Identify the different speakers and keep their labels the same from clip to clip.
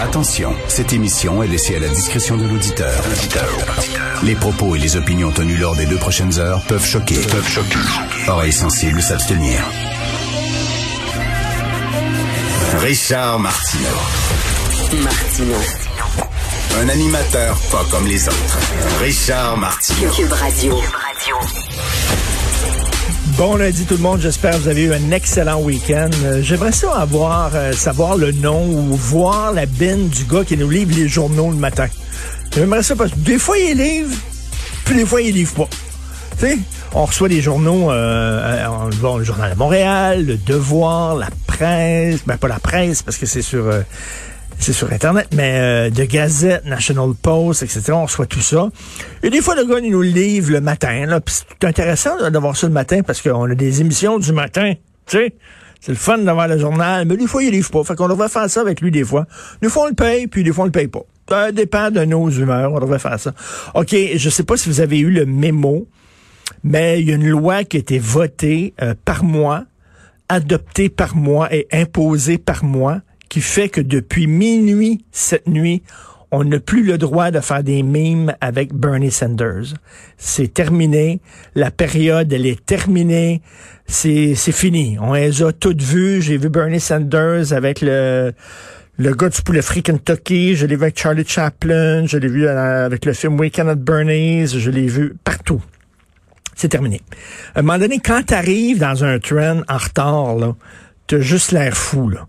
Speaker 1: Attention, cette émission est laissée à la discrétion de l'auditeur. Les propos et les opinions tenues lors des deux prochaines heures peuvent choquer. Peuvent choquer. Oreilles sensibles s'abstenir. Richard Martineau.
Speaker 2: Martino.
Speaker 1: Un animateur pas comme les autres. Richard Martineau.
Speaker 2: Cube Radio.
Speaker 3: Bon lundi tout le monde, j'espère que vous avez eu un excellent week-end. Euh, J'aimerais ça avoir, euh, savoir le nom ou voir la bine du gars qui nous livre les journaux le matin. J'aimerais ça parce que des fois il livre, puis des fois il livre pas. Tu sais, on reçoit des journaux, euh, euh, bon, le Journal de Montréal, le Devoir, la presse, ben pas la presse parce que c'est sur... c'est sur Internet, mais euh, de Gazette, National Post, etc. On reçoit tout ça. Et des fois, le gars, il nous livre le matin. Là, Puis c'est intéressant d'avoir ça le matin parce qu'on a des émissions du matin. Tu sais, c'est le fun d'avoir le journal, mais des fois, il livre pas. Fait qu'on devrait faire ça avec lui des fois. Des fois, on le paye, puis des fois, on le paye pas. Ça dépend de nos humeurs. On devrait faire ça. OK, je sais pas si vous avez eu le mémo, mais il y a une loi qui a été votée euh, par moi, adoptée par moi et imposée par moi qui fait que depuis minuit cette nuit, on n'a plus le droit de faire des mimes avec Bernie Sanders. C'est terminé. La période, elle est terminée. C'est, c'est fini. On les a toutes vues. J'ai vu Bernie Sanders avec le, le gars du poulet frit Kentucky. Je l'ai vu avec Charlie Chaplin. Je l'ai vu euh, avec le film Weekend at Bernie's. Je l'ai vu partout. C'est terminé. À un moment donné, quand t'arrives dans un train en retard, là, t'as juste l'air fou, là.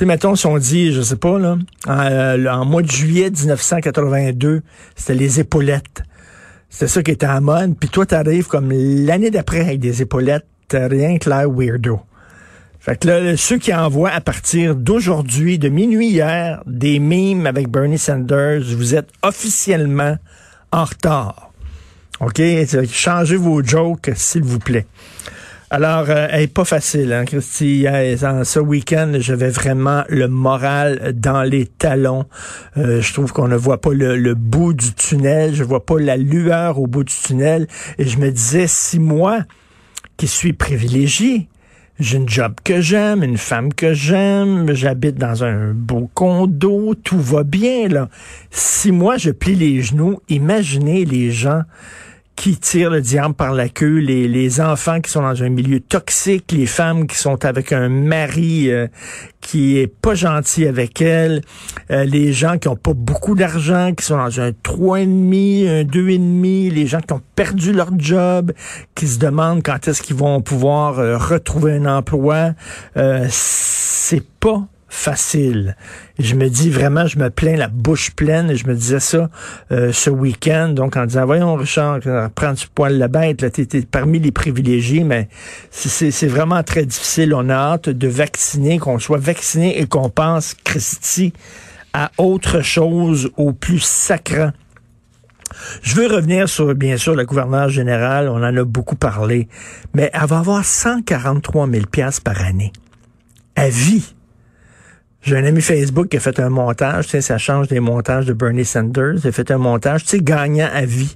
Speaker 3: Sais, mettons, si on dit, je sais pas, là, en, euh, en mois de juillet 1982, c'était les épaulettes. C'était ça qui était en mode. Puis toi, t'arrives comme l'année d'après avec des épaulettes, rien que l'air weirdo. Fait que là, ceux qui envoient à partir d'aujourd'hui, de minuit hier, des mimes avec Bernie Sanders, vous êtes officiellement en retard. OK? Changez vos jokes, s'il vous plaît. Alors, euh, elle est pas facile, hein, Christy. Ce week-end, j'avais vraiment le moral dans les talons. Euh, je trouve qu'on ne voit pas le, le bout du tunnel. Je vois pas la lueur au bout du tunnel. Et je me disais, si moi, qui suis privilégié, j'ai une job que j'aime, une femme que j'aime, j'habite dans un beau condo, tout va bien, là. Si moi, je plie les genoux, imaginez les gens qui tirent le diable par la queue, les, les enfants qui sont dans un milieu toxique, les femmes qui sont avec un mari euh, qui est pas gentil avec elles, euh, les gens qui ont pas beaucoup d'argent, qui sont dans un trois et demi, un deux et demi, les gens qui ont perdu leur job, qui se demandent quand est-ce qu'ils vont pouvoir euh, retrouver un emploi, c'est pas facile. Je me dis vraiment, je me plains la bouche pleine et je me disais ça euh, ce week-end, donc en disant, voyons Richard, prends du poil la bête, là, t'es, parmi les privilégiés, mais c'est, c'est vraiment très difficile. On a hâte de vacciner, qu'on soit vacciné et qu'on pense, Christy, à autre chose, au plus sacrant. Je veux revenir sur, bien sûr, le gouverneur général, on en a beaucoup parlé, mais elle va avoir 143 000 piastres par année. À vie. J'ai un ami Facebook qui a fait un montage, tu sais, ça change des montages de Bernie Sanders. Il a fait un montage, tu sais, gagnant à vie.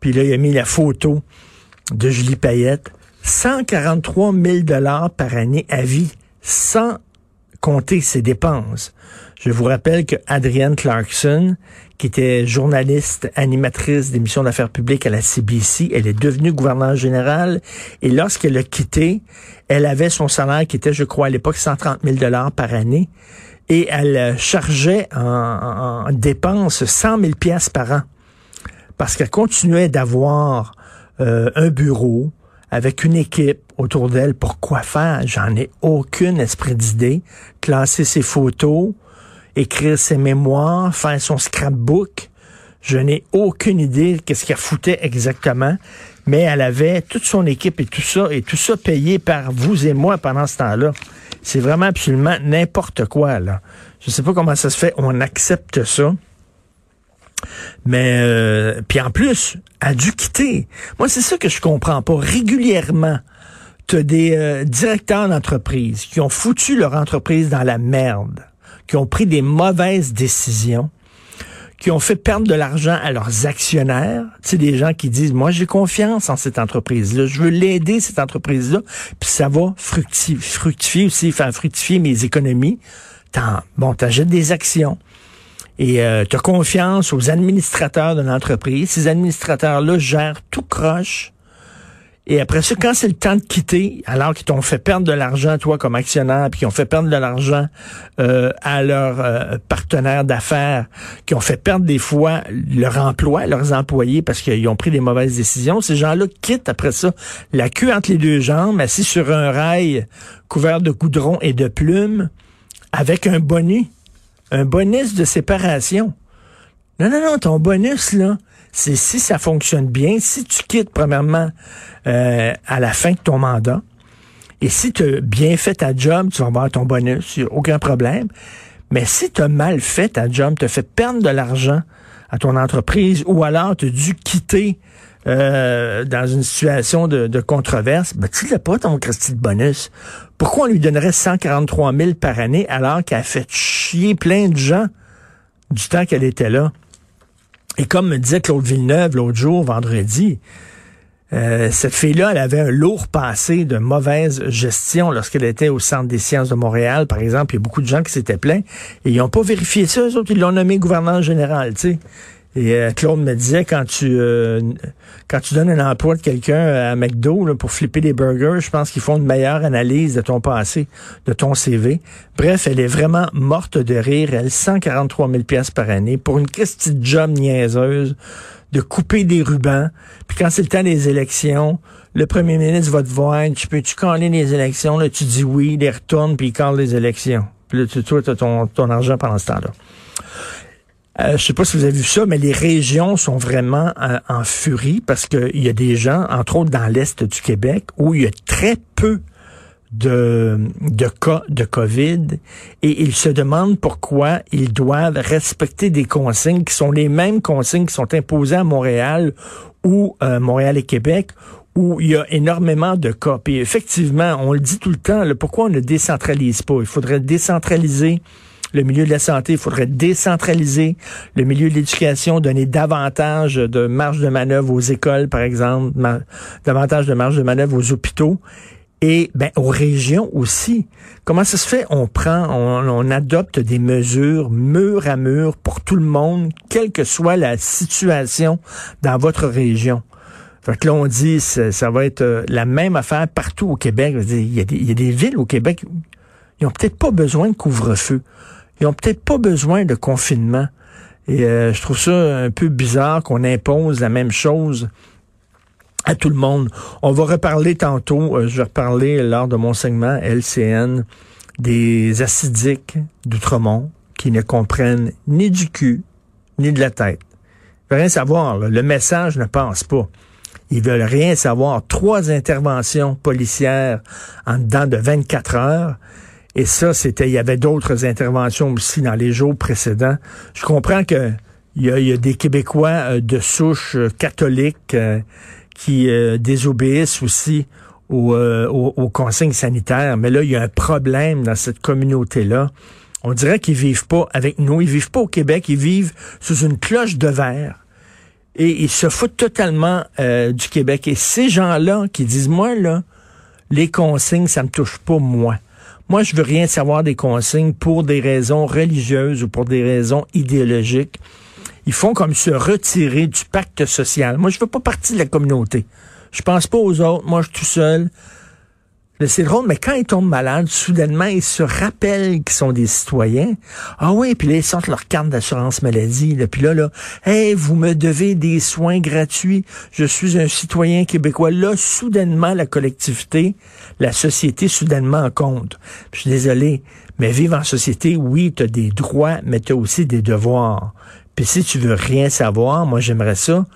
Speaker 3: Puis là, il a mis la photo de Julie Payette. 143 000 dollars par année à vie, sans compter ses dépenses. Je vous rappelle que Adrienne Clarkson, qui était journaliste, animatrice d'émissions d'affaires publiques à la CBC, elle est devenue gouverneure générale et lorsqu'elle a quitté, elle avait son salaire qui était, je crois, à l'époque 130 000 dollars par année et elle chargeait en, en, en dépenses 100 000 pièces par an parce qu'elle continuait d'avoir euh, un bureau avec une équipe autour d'elle pour quoi faire? J'en ai aucun esprit d'idée. Classer ses photos, écrire ses mémoires, faire son scrapbook. Je n'ai aucune idée qu'est-ce qu'elle foutait exactement, mais elle avait toute son équipe et tout ça, et tout ça payé par vous et moi pendant ce temps-là. C'est vraiment absolument n'importe quoi, là. Je sais pas comment ça se fait, on accepte ça. Mais euh, puis en plus, a dû quitter. Moi, c'est ça que je comprends pas. Régulièrement, tu as des euh, directeurs d'entreprise qui ont foutu leur entreprise dans la merde, qui ont pris des mauvaises décisions, qui ont fait perdre de l'argent à leurs actionnaires. Tu sais, des gens qui disent, moi, j'ai confiance en cette entreprise-là, je veux l'aider, cette entreprise-là, puis ça va fructifier, fructifier aussi, faire fructifier mes économies. Bon, t'achètes des actions et euh, tu as confiance aux administrateurs de l'entreprise. Ces administrateurs-là gèrent tout croche. Et après ça, quand c'est le temps de quitter, alors qu'ils t'ont fait perdre de l'argent, toi, comme actionnaire, puis qu'ils ont fait perdre de l'argent euh, à leurs euh, partenaires d'affaires, qui ont fait perdre des fois leur emploi, leurs employés, parce qu'ils ont pris des mauvaises décisions, ces gens-là quittent après ça la queue entre les deux jambes, assis sur un rail couvert de goudron et de plumes, avec un bonnet un bonus de séparation. Non, non, non, ton bonus, là, c'est si ça fonctionne bien, si tu quittes, premièrement, euh, à la fin de ton mandat, et si tu as bien fait ta job, tu vas avoir ton bonus, aucun problème. Mais si tu as mal fait ta job, tu as fait perdre de l'argent à ton entreprise, ou alors tu as dû quitter euh, dans une situation de, controverse, ben, tu l'as pas ton Christy de bonus. Pourquoi on lui donnerait 143 000 par année alors qu'elle a fait chier plein de gens du temps qu'elle était là? Et comme me disait Claude Villeneuve l'autre jour, vendredi, euh, cette fille-là, elle avait un lourd passé de mauvaise gestion lorsqu'elle était au Centre des sciences de Montréal, par exemple. Il y a beaucoup de gens qui s'étaient plaints et ils n'ont pas vérifié ça. Eux autres, ils l'ont nommé gouverneur général, tu sais. Et euh, Claude me disait quand tu euh, quand tu donnes un emploi de quelqu'un à McDo pour flipper des burgers, je pense qu'ils font une meilleure analyse de ton passé, de ton CV. Bref, elle est vraiment morte de rire. Elle 143 000 pièces par année pour une petite job niaiseuse de couper des rubans. Puis quand c'est le temps des élections, le premier ministre va te voir, tu peux-tu caler les élections? Là, tu dis oui, il les retourne, puis il cale les élections. Puis là, tu, toi, ton, ton argent pendant ce temps-là. Euh, je sais pas si vous avez vu ça, mais les régions sont vraiment euh, en furie parce qu'il y a des gens, entre autres dans l'Est du Québec, où il y a très peu de, de cas de COVID et ils se demandent pourquoi ils doivent respecter des consignes qui sont les mêmes consignes qui sont imposées à Montréal ou euh, Montréal et Québec où il y a énormément de cas. Et effectivement, on le dit tout le temps, pourquoi on ne décentralise pas? Il faudrait décentraliser le milieu de la santé, il faudrait décentraliser le milieu de l'éducation, donner davantage de marge de manœuvre aux écoles, par exemple, davantage de marge de manœuvre aux hôpitaux et ben, aux régions aussi. Comment ça se fait? On prend, on, adopte des mesures mur à mur pour tout le monde, quelle que soit la situation dans votre région. Fait que là, on dit, ça, ça va être euh, la même affaire partout au Québec. Il y, a des, y a des villes au Québec, ils ont peut-être pas besoin de couvre-feu. Ils ont peut-être pas besoin de confinement. Et euh, je trouve ça un peu bizarre qu'on impose la même chose à tout le monde. On va reparler tantôt, euh, je vais reparler lors de mon segment LCN des acidiques d'Outremont qui ne comprennent ni du cul ni de la tête. Ils veulent rien savoir. Le message ne passe pas. Ils veulent rien savoir. Trois interventions policières en dedans de 24 heures. Et ça, c'était, il y avait d'autres interventions aussi dans les jours précédents. Je comprends que il y a, des Québécois euh, de souche euh, catholique euh, qui désobéissent aussi aux, aux, consignes sanitaires. Mais là, il y a un problème dans cette communauté-là. On dirait qu'ils vivent pas avec nous. Ils vivent pas au Québec. Ils vivent sous une cloche de verre. Et ils se foutent totalement du Québec. Et ces gens-là qui disent, moi, là, les consignes, ça me touche pas, moi. Moi, je veux rien savoir des consignes pour des raisons religieuses ou pour des raisons idéologiques. Ils font comme se retirer du pacte social. Moi, je veux pas partie de la communauté. Je pense pas aux autres. Moi, je suis tout seul. C'est drôle, mais quand ils tombent malades, soudainement, ils se rappellent qu'ils sont des citoyens. Ah oui, puis là, ils sortent leur carte d'assurance maladie. Là. Puis là, là, hey, vous me devez des soins gratuits. Je suis un citoyen québécois. Là, soudainement, la collectivité, la société, soudainement en compte. je suis désolé, mais vivre en société, oui, tu as des droits, mais tu as aussi des devoirs. Puis si tu veux rien savoir, moi j'aimerais ça,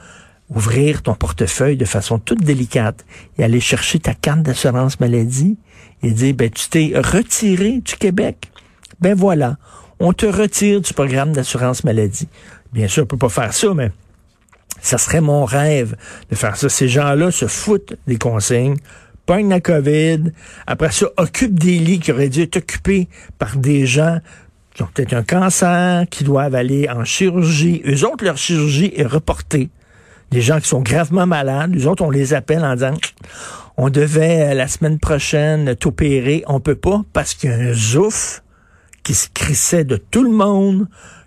Speaker 3: ouvrir ton portefeuille de façon toute délicate et aller chercher ta carte d'assurance maladie et dire, ben tu t'es retiré du Québec. Ben voilà, on te retire du programme d'assurance maladie. Bien sûr, on peut pas faire ça, mais ça serait mon rêve de faire ça. Ces gens-là se foutent des consignes, pognent la COVID, après ça, occupent des lits qui auraient dû être occupés par des gens qui ont peut-être un cancer, qui doivent aller en chirurgie. Eux autres, leur chirurgie est reportée. Des gens qui sont gravement malades, eux autres, on les appelle en disant, on devait euh, la semaine prochaine t'opérer, on peut pas parce qu'il y a un zouf qui se crissait de tout le monde,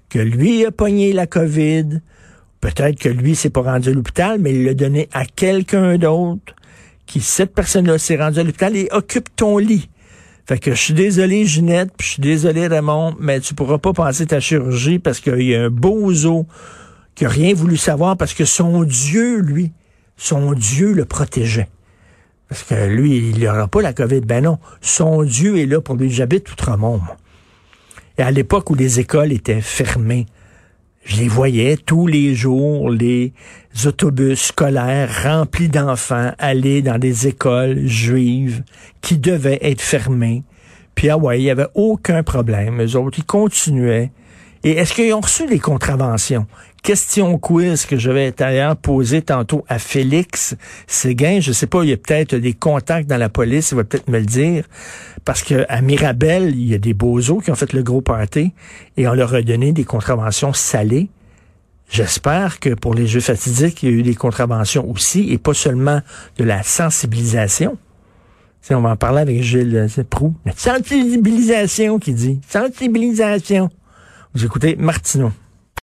Speaker 3: que lui a pogné la COVID, peut-être que lui s'est pas rendu à l'hôpital, mais il l'a donné à quelqu'un d'autre, qui cette personne-là s'est rendue à l'hôpital et occupe ton lit. Fait que je suis désolé, Ginette, puis je suis désolé, Raymond, mais tu pourras pas passer ta chirurgie parce qu'il y a un bozo qui rien voulu savoir parce que son Dieu, lui, son Dieu le protégeait. Parce que lui, il n'aura pas la COVID. Ben non, son Dieu est là pour lui. J'habite Outremont. Et à l'époque où les écoles étaient fermées, je les voyais tous les jours, les autobus scolaires remplis d'enfants aller dans des écoles juives qui devaient être fermées. Puis ah ouais, il n'y avait aucun problème. Eux autres, ils continuaient. Et est-ce qu'ils ont reçu des contraventions? Question quiz que je vais d'ailleurs poser tantôt à Félix Séguin. Je sais pas, il y a peut-être des contacts dans la police, il va peut-être me le dire. Parce que à Mirabel, il y a des bozos qui ont fait le gros party et on leur a donné des contraventions salées. J'espère que pour les jeux fatidiques, il y a eu des contraventions aussi et pas seulement de la sensibilisation. on va en parler avec Gilles Prou. La sensibilisation qui dit. Sensibilisation. Écoutez Martineau.